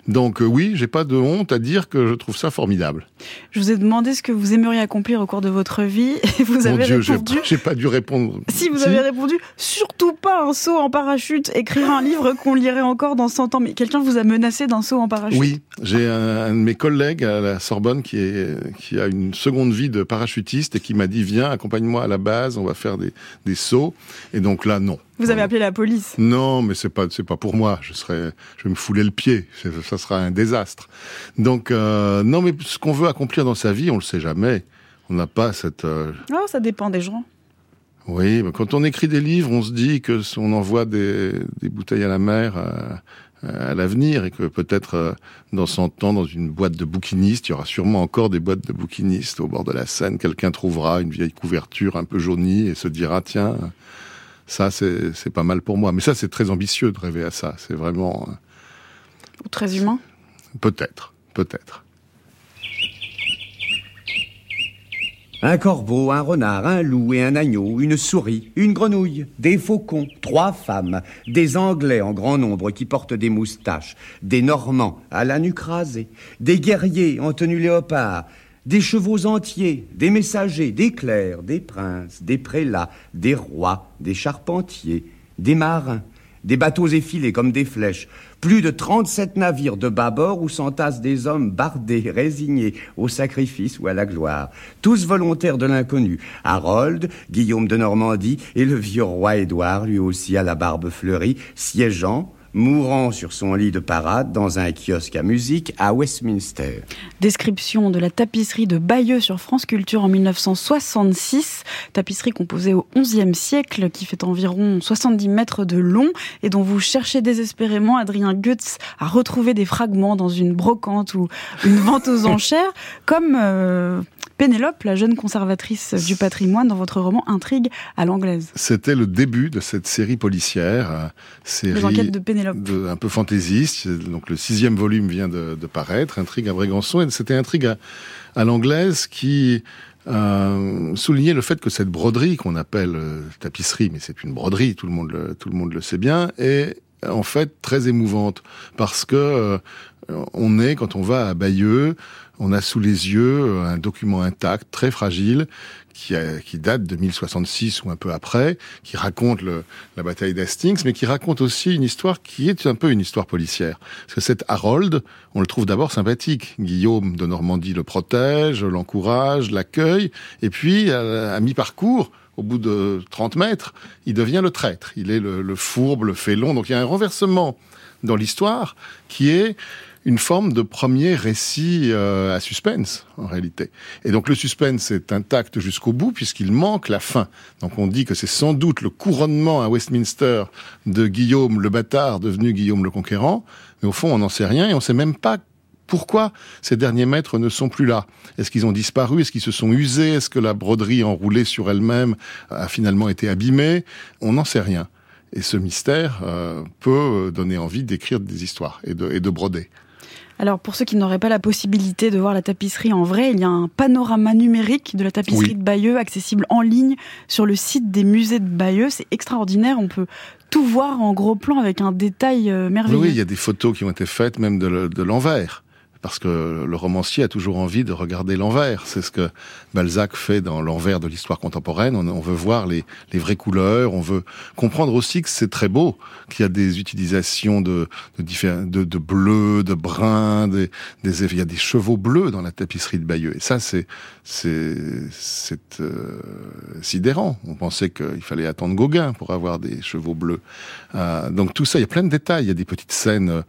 S3: Donc euh, oui, j'ai pas de honte à dire que je trouve ça formidable.
S1: Je vous ai demandé ce que vous aimeriez accomplir au cours de votre vie et vous avez
S3: Dieu,
S1: répondu.
S3: J'ai pas dû répondre.
S1: Si vous avez répondu, surtout pas un saut en parachute, écrire un livre qu'on lirait encore dans 100 ans. Mais quelqu'un vous a menacé d'un saut en parachute?
S3: Oui, j'ai un, de mes collègues à la Sorbonne qui est qui a une seconde vie de parachutiste et qui m'a dit viens accompagne-moi à la base, on va faire des, des sauts. Et donc là non.
S1: Vous avez appelé la police
S3: Non, mais c'est pas c'est pas pour moi. Je serais, je vais me fouler le pied. Ça sera un désastre. Donc euh, non, mais ce qu'on veut accomplir dans sa vie, on le sait jamais. On n'a pas cette. Euh...
S1: Oh, ça dépend des gens.
S3: Oui, mais quand on écrit des livres, on se dit que on envoie des, des bouteilles à la mer à, à l'avenir et que peut-être euh, dans 100 ans, dans une boîte de bouquinistes, il y aura sûrement encore des boîtes de bouquinistes au bord de la Seine. Quelqu'un trouvera une vieille couverture un peu jaunie et se dira tiens ça, c'est pas mal pour moi. Mais ça, c'est très ambitieux de rêver à ça. C'est vraiment. Euh,
S1: Ou très humain
S3: Peut-être, peut-être.
S8: Un corbeau, un renard, un loup et un agneau, une souris, une grenouille, des faucons, trois femmes, des Anglais en grand nombre qui portent des moustaches, des Normands à la nuque rasée, des guerriers en tenue léopard, des chevaux entiers, des messagers, des clercs, des princes, des prélats, des rois, des charpentiers, des marins, des bateaux effilés comme des flèches, plus de 37 navires de bâbord où s'entassent des hommes bardés, résignés au sacrifice ou à la gloire, tous volontaires de l'inconnu, Harold, Guillaume de Normandie et le vieux roi Édouard, lui aussi à la barbe fleurie, siégeant, mourant sur son lit de parade dans un kiosque à musique à Westminster.
S1: Description de la tapisserie de Bayeux sur France Culture en 1966, tapisserie composée au XIe siècle qui fait environ 70 mètres de long et dont vous cherchez désespérément, Adrien Goetz, à retrouver des fragments dans une brocante ou une vente aux enchères, comme... Euh, Pénélope, la jeune conservatrice du patrimoine, dans votre roman Intrigue à l'anglaise.
S3: C'était le début de cette série policière, euh,
S1: série de Pénélope.
S3: un peu fantaisiste. Donc le sixième volume vient de, paraître, Intrigue à Brégançon, et c'était Intrigue à, à l'anglaise qui euh, souligner le fait que cette broderie qu'on appelle euh, tapisserie, mais c'est une broderie, tout le monde le, tout le monde le sait bien, est en fait très émouvante parce que euh, on est quand on va à Bayeux, on a sous les yeux un document intact, très fragile, qui, date de 1066 ou un peu après, qui raconte la bataille d'Hastings, mais qui raconte aussi une histoire qui est un peu une histoire policière. Parce que cet Harold, on le trouve d'abord sympathique. Guillaume de Normandie le protège, l'encourage, l'accueille, et puis à, mi-parcours, au bout de 30 mètres, il devient le traître. Il est le, le fourbe, le félon. Donc il y a un renversement dans l'histoire qui est une forme de premier récit euh, à suspense, en réalité. Et donc le suspense est intact jusqu'au bout, puisqu'il manque la fin. Donc on dit que c'est sans doute le couronnement à Westminster de Guillaume le bâtard devenu Guillaume le conquérant, mais au fond on n'en sait rien et on ne sait même pas pourquoi ces derniers maîtres ne sont plus là Est-ce qu'ils ont disparu? Est-ce qu'ils se sont usés? Est-ce que la broderie enroulée sur elle-même a finalement été abîmée? On n'en sait rien. Et ce mystère euh, peut donner envie d'écrire des histoires et de, et de broder.
S1: Alors pour ceux qui n'auraient pas la possibilité de voir la tapisserie en vrai, il y a un panorama numérique de la tapisserie de Bayeux accessible en ligne sur le site des musées de Bayeux. C'est extraordinaire, on peut tout voir en gros plan avec un détail euh, merveilleux.
S3: Oui, il y a des photos qui ont été faites même de l'envers parce que le romancier a toujours envie de regarder l'envers. C'est ce que Balzac fait dans l'envers de l'histoire contemporaine. On, veut voir les, vraies couleurs, on veut comprendre aussi que c'est très beau, qu'il y a des utilisations de, bleu, de brun, des, il y a des chevaux bleus dans la tapisserie de Bayeux. Et ça, c'est euh, sidérant. On pensait qu'il fallait attendre Gauguin pour avoir des chevaux bleus. Euh, donc tout ça, il y a plein de détails. Il y a des petites scènes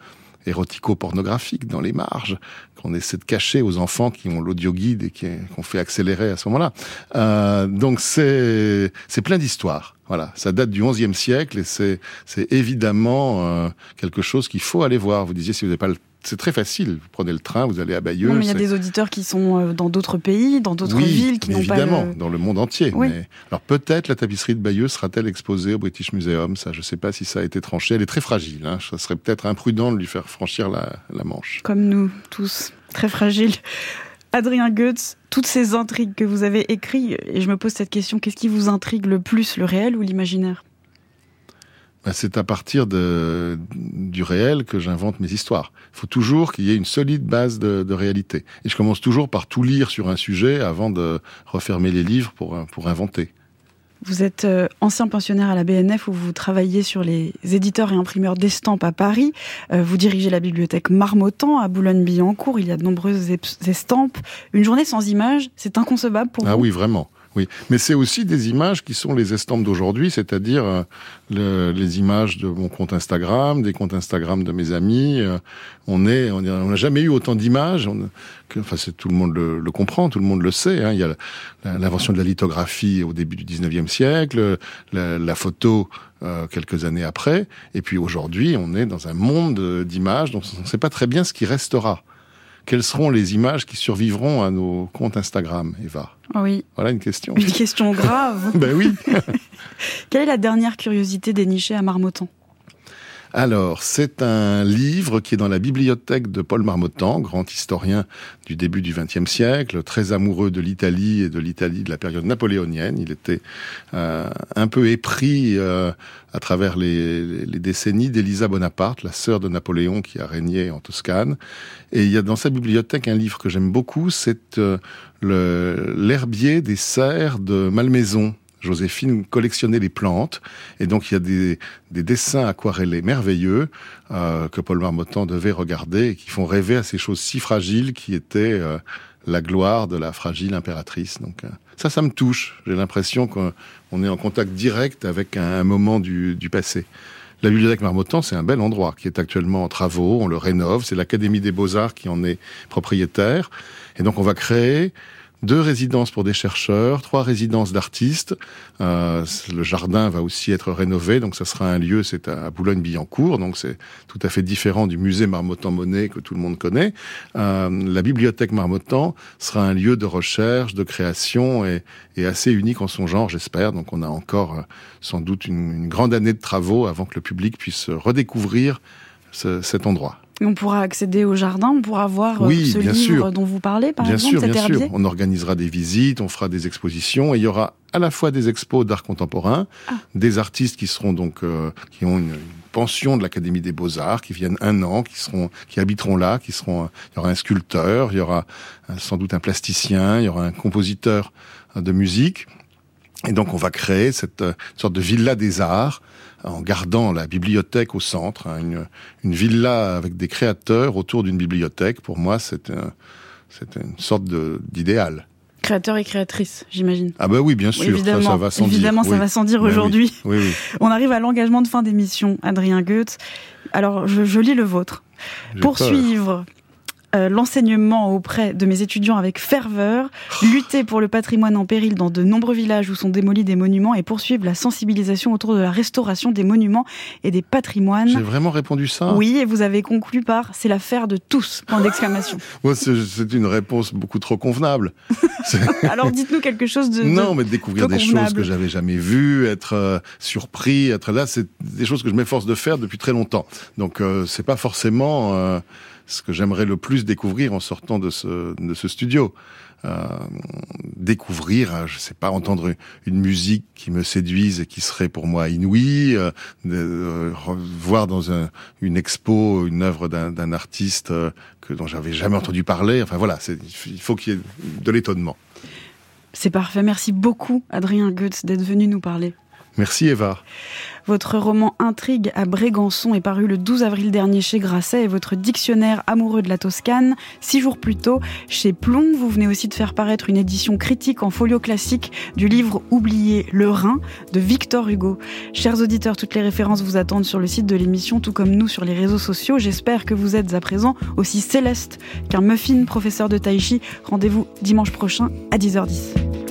S3: érotico-pornographique dans les marges qu'on essaie de cacher aux enfants qui ont l'audio guide et qu'on fait accélérer à ce moment-là. Euh, donc c'est c'est plein d'histoires. Voilà, ça date du XIe siècle et c'est c'est évidemment euh, quelque chose qu'il faut aller voir. Vous disiez si vous n'avez pas le c'est très facile. Vous prenez le train, vous allez à Bayeux.
S1: il y a des auditeurs qui sont euh, dans d'autres pays, dans d'autres villes, qui n'ont pas.
S3: Évidemment, dans le monde entier. Mais... Alors peut-être la tapisserie de Bayeux sera-t-elle exposée au British Museum? Ça, je ne sais pas si ça a été tranché. Elle est très fragile. Hein. Ça serait peut-être imprudent de lui faire franchir la, la Manche.
S1: Comme nous tous, très fragile. Adrien Goetz, toutes ces intrigues que vous avez écrites, et je me pose cette question qu'est-ce qui vous intrigue le plus, le réel ou l'imaginaire?
S3: C'est à partir de, du réel que j'invente mes histoires. Il faut toujours qu'il y ait une solide base de, de, réalité. Et je commence toujours par tout lire sur un sujet avant de refermer les livres pour, pour inventer.
S1: Vous êtes euh, ancien pensionnaire à la BNF où vous travaillez sur les éditeurs et imprimeurs d'estampes à Paris. Euh, vous dirigez la bibliothèque Marmottan à Boulogne-Billancourt. Il y a de nombreuses estampes. Une journée sans images, c'est inconcevable pour
S3: ah
S1: vous?
S3: Ah oui, vraiment. Oui, mais c'est aussi des images qui sont les estampes d'aujourd'hui, c'est-à-dire euh, les images de mon compte Instagram, des comptes Instagram de mes amis. Euh, on est, on n'a jamais eu autant d'images. Enfin, tout le monde le, comprend, tout le monde le sait. Hein. Il y a l'invention de la lithographie au début du 19e siècle, la, photo euh, quelques années après, et puis aujourd'hui, on est dans un monde d'images dont on ne sait pas très bien ce qui restera quelles seront les images qui survivront à nos comptes Instagram, Eva?
S1: Oui.
S3: Voilà une question.
S1: Une question grave.
S3: ben oui.
S1: Quelle est la dernière curiosité dénichée à Marmottan?
S3: Alors, c'est un livre qui est dans la bibliothèque de Paul Marmottan, grand historien du début du XXe siècle, très amoureux de l'Italie et de l'Italie de la période napoléonienne. Il était euh, un peu épris euh, à travers les, décennies d'Elisa Bonaparte, la sœur de Napoléon qui a régné en Toscane. Et il y a dans sa bibliothèque un livre que j'aime beaucoup, c'est euh, l'herbier des serres de Malmaison Joséphine collectionnait les plantes, et donc il y a des, dessins aquarellés merveilleux euh, que Paul Marmottan devait regarder et qui font rêver à ces choses si fragiles qui étaient euh, la gloire de la fragile impératrice. Donc euh, ça, ça me touche. J'ai l'impression qu'on est en contact direct avec un, moment du, du passé. La bibliothèque Marmottan, c'est un bel endroit qui est actuellement en travaux, on le rénove, c'est l'Académie des Beaux-Arts qui en est propriétaire. Et donc on va créer deux résidences pour des chercheurs, trois résidences d'artistes. Euh, le jardin va aussi être rénové, donc ça sera un lieu, c'est à Boulogne-Billancourt, donc c'est tout à fait différent du musée Marmottan-Monet que tout le monde connaît. Euh, la bibliothèque Marmottan sera un lieu de recherche, de création et, assez unique en son genre, j'espère. Donc on a encore euh, sans doute une, grande année de travaux avant que le public puisse redécouvrir ce, cet endroit.
S1: On pourra accéder au jardin, on pourra voir euh,
S3: oui,
S1: ce
S3: bien
S1: livre
S3: sûr.
S1: dont vous parlez, par
S3: bien
S1: exemple,
S3: sûr, bien
S1: herbier.
S3: sûr. On organisera des visites, on fera des expositions, et il y aura à la fois des expos d'art contemporain,
S1: Ah.
S3: des artistes qui seront donc euh, qui ont une, une pension de l'Académie des Beaux Arts, qui viennent un an, qui seront, qui habiteront là, qui seront. Il y aura un sculpteur, il y aura euh, sans doute un plasticien, il y aura un compositeur euh, de musique. Et donc on va créer cette sorte de villa des arts en gardant la bibliothèque au centre, hein, une, une villa avec des créateurs autour d'une bibliothèque. Pour moi, c'est un- c'est une sorte d'idéal.
S1: Créateur et créatrice, j'imagine.
S3: Ah bah oui, bien sûr,
S1: évidemment,
S3: ça va sans
S1: évidemment,
S3: dire.
S1: ça
S3: oui.
S1: va sans dire
S3: Ben
S1: aujourd'hui.
S3: Oui, oui.
S1: On arrive à l'engagement de fin d'émission, Adrien Goethe. Alors, je, je lis le vôtre. Poursuivre euh, l'enseignement auprès de mes étudiants avec ferveur, lutter pour le patrimoine en péril dans de nombreux villages où sont démolis des monuments et poursuivre la sensibilisation autour de la restauration des monuments et des
S3: peur. J'ai
S1: patrimoines.
S3: vraiment répondu ça
S1: Oui, et vous avez conclu par c'est l'affaire de tous. Point d'exclamation.
S3: Moi, c'est une réponse beaucoup trop convenable.
S1: Alors dites-nous quelque chose de. de-
S3: non, mais découvrir des choses que j'avais jamais vues, être euh, surpris, être là, c'est des choses que je m'efforce de faire depuis très longtemps. Donc, euh, c'est pas forcément euh, ce que j'aimerais le plus découvrir en sortant de ce, studio. Euh, découvrir, euh, je sais pas, entendre une musique qui me séduise et qui serait pour moi inouïe, euh, voir dans un, une expo une œuvre d'un artiste que dont j'avais jamais entendu parler. Enfin voilà, il faut qu'il y ait de l'étonnement.
S1: C'est parfait. Merci beaucoup, Adrien Goetz, d'être venu nous parler.
S3: Merci Eva.
S1: Votre roman Intrigue à Brégançon est paru le 12 avril dernier chez Grasset et votre dictionnaire amoureux de la Toscane, six jours plus tôt, chez Plomb. Vous venez aussi de faire paraître une édition critique en folio classique du livre Oublié le Rhin de Victor Hugo. Chers auditeurs, toutes les références vous attendent sur le site de l'émission, tout comme nous sur les réseaux sociaux. J'espère que vous êtes à présent aussi céleste qu'un muffin professeur de tai chi. Rendez-vous dimanche prochain à 10h10.